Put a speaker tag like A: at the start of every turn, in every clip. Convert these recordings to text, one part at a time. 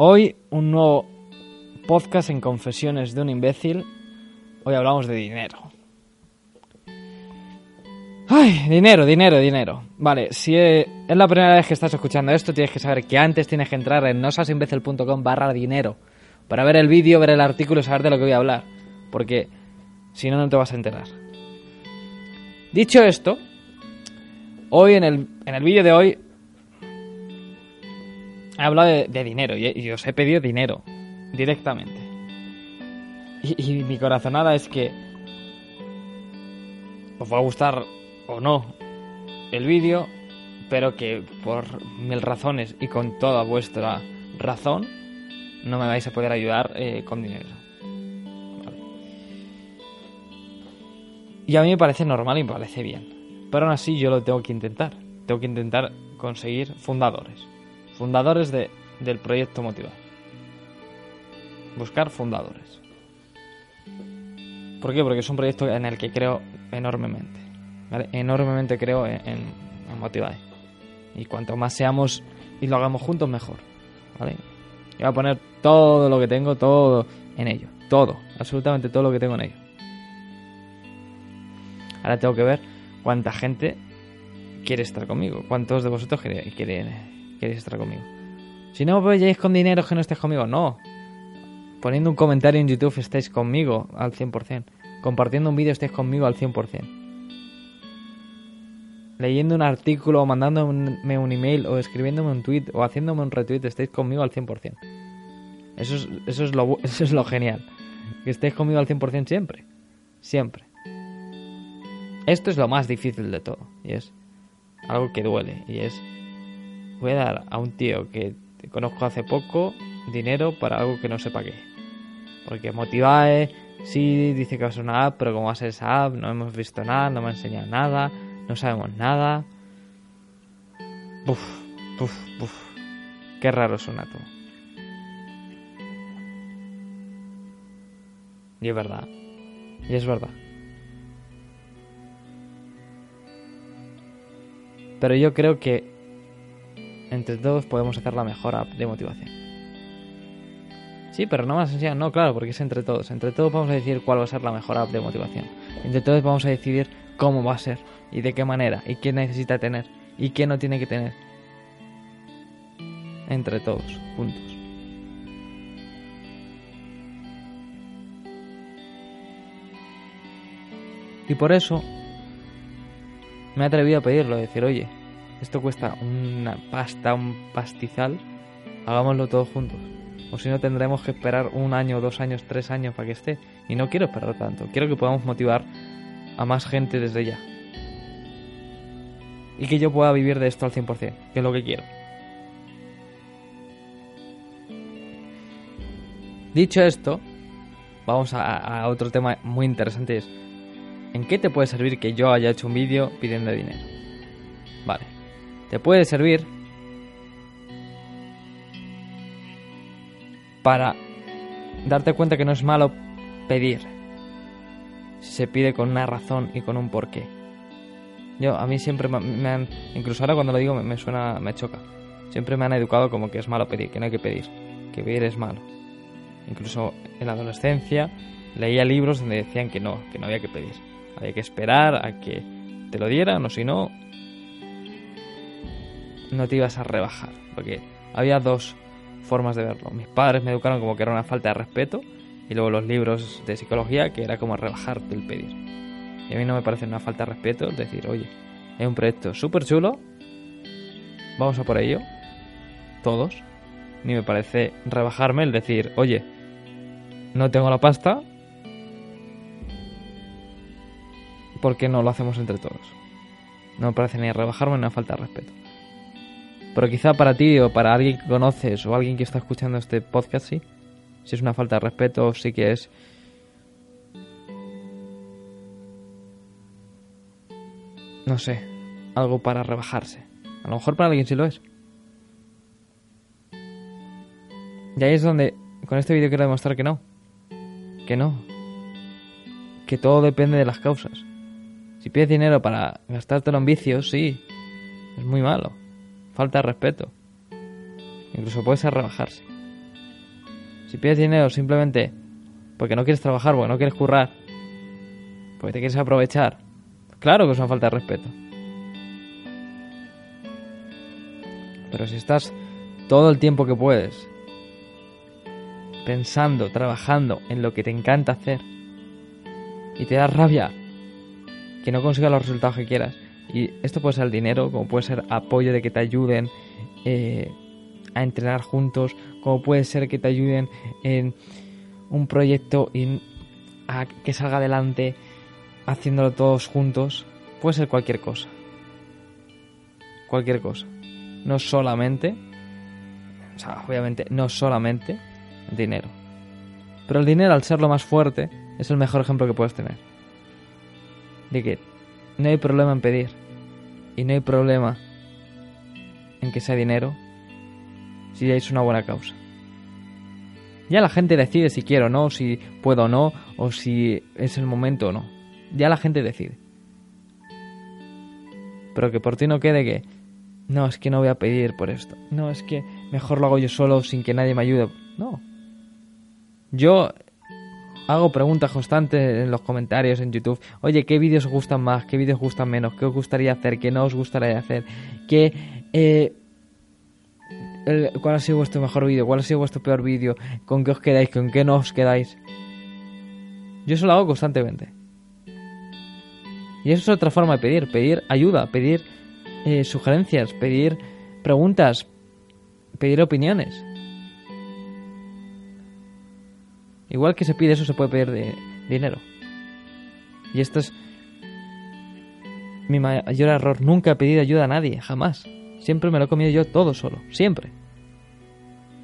A: Hoy un nuevo podcast en Confesiones de un imbécil. Hoy hablamos de dinero. Ay, dinero, dinero, dinero. Vale, si es la primera vez que estás escuchando esto, tienes que saber que antes tienes que entrar en nosasimbecil.com barra dinero para ver el vídeo, ver el artículo y saber de lo que voy a hablar. Porque si no, no te vas a enterar. Dicho esto, hoy en el, en el vídeo de hoy he hablado de, dinero y, os he pedido dinero directamente. Y, mi corazonada es que os va a gustar o no el vídeo, pero que por mil razones y con toda vuestra razón no me vais a poder ayudar eh, con dinero. Y a mí me parece normal y me parece bien. Pero aún así yo lo tengo que intentar. Tengo que intentar conseguir fundadores. Fundadores de, del proyecto Motivar. Buscar fundadores. ¿Por qué? Porque es un proyecto en el que creo enormemente. Enormemente creo en, en, Y cuanto más seamos y lo hagamos juntos, mejor. ¿Vale? voy a poner todo lo que tengo, todo en ello. Todo, absolutamente todo lo que tengo en ello. Ahora tengo que ver cuánta gente quiere estar conmigo. ¿Cuántos de vosotros queréis, estar conmigo? Si no veis con dinero que no estés conmigo, no. Poniendo un comentario en YouTube estáis conmigo al 100%. Compartiendo un vídeo estáis conmigo al 100% leyendo un artículo o mandándome un email o escribiéndome un tweet o haciéndome un retweet, estéis conmigo al 100%. Eso es, eso es, lo, eso es lo genial. Que estéis conmigo al 100% siempre. Siempre. Esto es lo más difícil de todo. Y es algo que duele. Y es... Voy a dar a un tío que conozco hace poco dinero para algo que no sepa qué. Porque Motivae, sí, dice que va a ser una app, pero como va a ser esa app, no hemos visto nada, no me ha enseñado nada no sabemos nada. Buf, buf, buf. Qué raro suena todo. Y es verdad. Y es verdad. Pero yo creo que entre todos podemos hacer la mejor app de motivación. Sí, pero no más enseñado. No, claro, porque es entre todos. Entre todos vamos a decir cuál va a ser la mejor app de motivación. Entre todos vamos a decidir cómo va a ser y de qué manera y qué necesita tener y qué no tiene que tener. Entre todos, juntos. Y por eso me he atrevido a pedirlo, decir, oye, esto cuesta una pasta, un pastizal, hagámoslo todos juntos. O si no, tendremos que esperar un año, dos años, tres años para que esté. Y no quiero esperar tanto. Quiero que podamos motivar a más gente desde ya. Y que yo pueda vivir de esto al 100%, que es lo que quiero. Dicho esto, vamos a, otro tema muy interesante. Es, ¿en qué te puede servir que yo haya hecho un vídeo pidiendo dinero? Vale. Te puede servir para darte cuenta que no es malo pedir si se pide con una razón y con un porqué. Yo, a mí siempre me han, incluso ahora cuando lo digo me, suena, me choca. Siempre me han educado como que es malo pedir, que no hay que pedir, que pedir es malo. Incluso en la adolescencia leía libros donde decían que no, que no había que pedir. Había que esperar a que te lo dieran o si no, no te ibas a rebajar. Porque había dos formas de verlo. Mis padres me educaron como que era una falta de respeto y luego los libros de psicología que era como rebajarte el pedir. Y a mí no me parece una falta de respeto decir, oye, es un proyecto súper chulo, vamos a por ello, todos. Ni me parece rebajarme el decir, oye, no tengo la pasta, ¿por qué no lo hacemos entre todos? No me parece ni rebajarme ni una falta de respeto. Pero quizá para ti o para alguien que conoces o alguien que está escuchando este podcast, sí si es una falta de respeto, sí que es... No sé, algo para rebajarse. A lo mejor para alguien sí lo es. Y ahí es donde con este vídeo quiero demostrar que no. Que no. Que todo depende de las causas. Si pides dinero para gastártelo en vicios, sí. Es muy malo. Falta de respeto. Incluso puede ser rebajarse. Si pides dinero simplemente porque no quieres trabajar, porque no quieres currar, porque te quieres aprovechar, claro que es una falta de respeto. Pero si estás todo el tiempo que puedes pensando, trabajando en lo que te encanta hacer y te da rabia que no consigas los resultados que quieras, y esto puede ser dinero, como puede ser apoyo de que te ayuden eh, a entrenar juntos, como puede ser que te ayuden en un proyecto y a que salga adelante haciéndolo todos juntos, puede ser cualquier cosa. Cualquier cosa. No solamente, o sea, obviamente, no solamente dinero. Pero el dinero, al ser lo más fuerte, es el mejor ejemplo que puedes tener. De que no hay problema en pedir. Y no hay problema en que sea dinero si es una buena causa. Ya la gente decide si quiero o no, si puedo o no, o si es el momento o no. Ya la gente decide. Pero que por ti no quede que, no, es que no voy a pedir por esto. No, es que mejor lo hago yo solo sin que nadie me ayude. No. Yo hago preguntas constantes en los comentarios en YouTube. Oye, ¿qué vídeos os gustan más? ¿Qué vídeos os gustan menos? ¿Qué os gustaría hacer? ¿Qué no os gustaría hacer? ¿Qué, eh, ¿Cuál ha sido vuestro mejor vídeo? ¿Cuál ha sido vuestro peor vídeo? ¿Con qué os quedáis? ¿Con qué no os quedáis? Yo eso lo hago constantemente. Y eso es otra forma de pedir. Pedir ayuda, pedir eh, sugerencias, pedir preguntas, pedir opiniones. Igual que se pide eso, se puede pedir de dinero. Y esto es mi mayor error. Nunca he pedido ayuda a nadie, jamás. Siempre me lo he comido yo todo solo, siempre.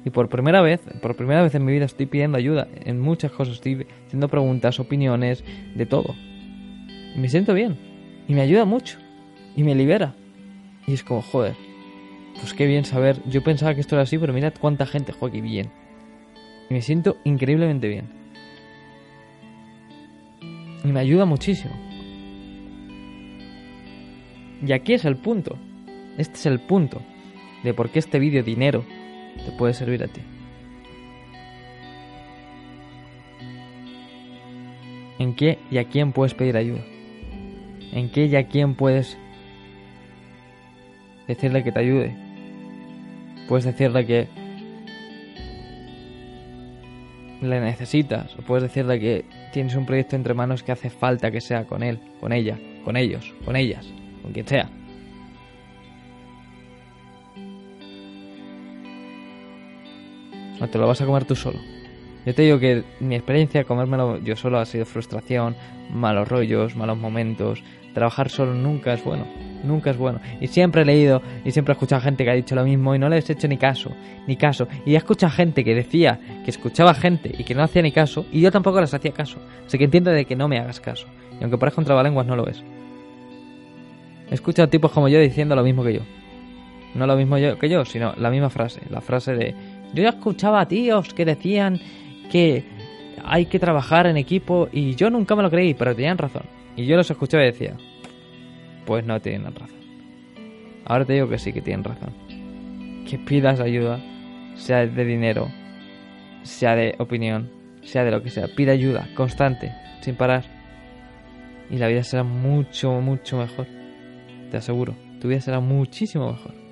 A: Y por primera vez, por primera vez en mi vida estoy pidiendo ayuda en muchas cosas, estoy haciendo preguntas, opiniones, de todo. Y me siento bien. Y me ayuda mucho. Y me libera. Y es como, joder, pues qué bien saber. Yo pensaba que esto era así, pero mirad cuánta gente juega aquí bien. Y me siento increíblemente bien. Y me ayuda muchísimo. Y aquí es el punto. Este es el punto de por qué este vídeo dinero te puede servir a ti. ¿En qué y a quién puedes pedir ayuda? ¿En qué y a quién puedes decirle que te ayude? Puedes decirle que le necesitas o puedes decirle que tienes un proyecto entre manos que hace falta que sea con él, con ella, con ellos, con ellas, con quien sea. O te lo vas a comer tú solo. Yo te digo que mi experiencia de comérmelo yo solo ha sido frustración, malos rollos, malos momentos. Trabajar solo nunca es bueno, nunca es bueno. Y siempre he leído y siempre he escuchado gente que ha dicho lo mismo y no les he hecho ni caso, ni caso. Y he escuchado gente que decía que escuchaba gente y que no hacía ni caso y yo tampoco les hacía caso. Así que entiendo de que no me hagas caso. Y aunque parezca un trabalenguas no lo es. He escuchado tipos como yo diciendo lo mismo que yo. No lo mismo yo que yo, sino la misma frase. La frase de yo ya escuchaba a tíos que decían que hay que trabajar en equipo y yo nunca me lo creí, pero tenían razón. Y yo los escuchaba y decía, pues no tienen razón. Ahora te digo que sí que tienen razón. Que pidas ayuda, sea de dinero, sea de opinión, sea de lo que sea. Pide ayuda, constante, sin parar. Y la vida será mucho, mucho mejor. Te aseguro, tu vida será muchísimo mejor.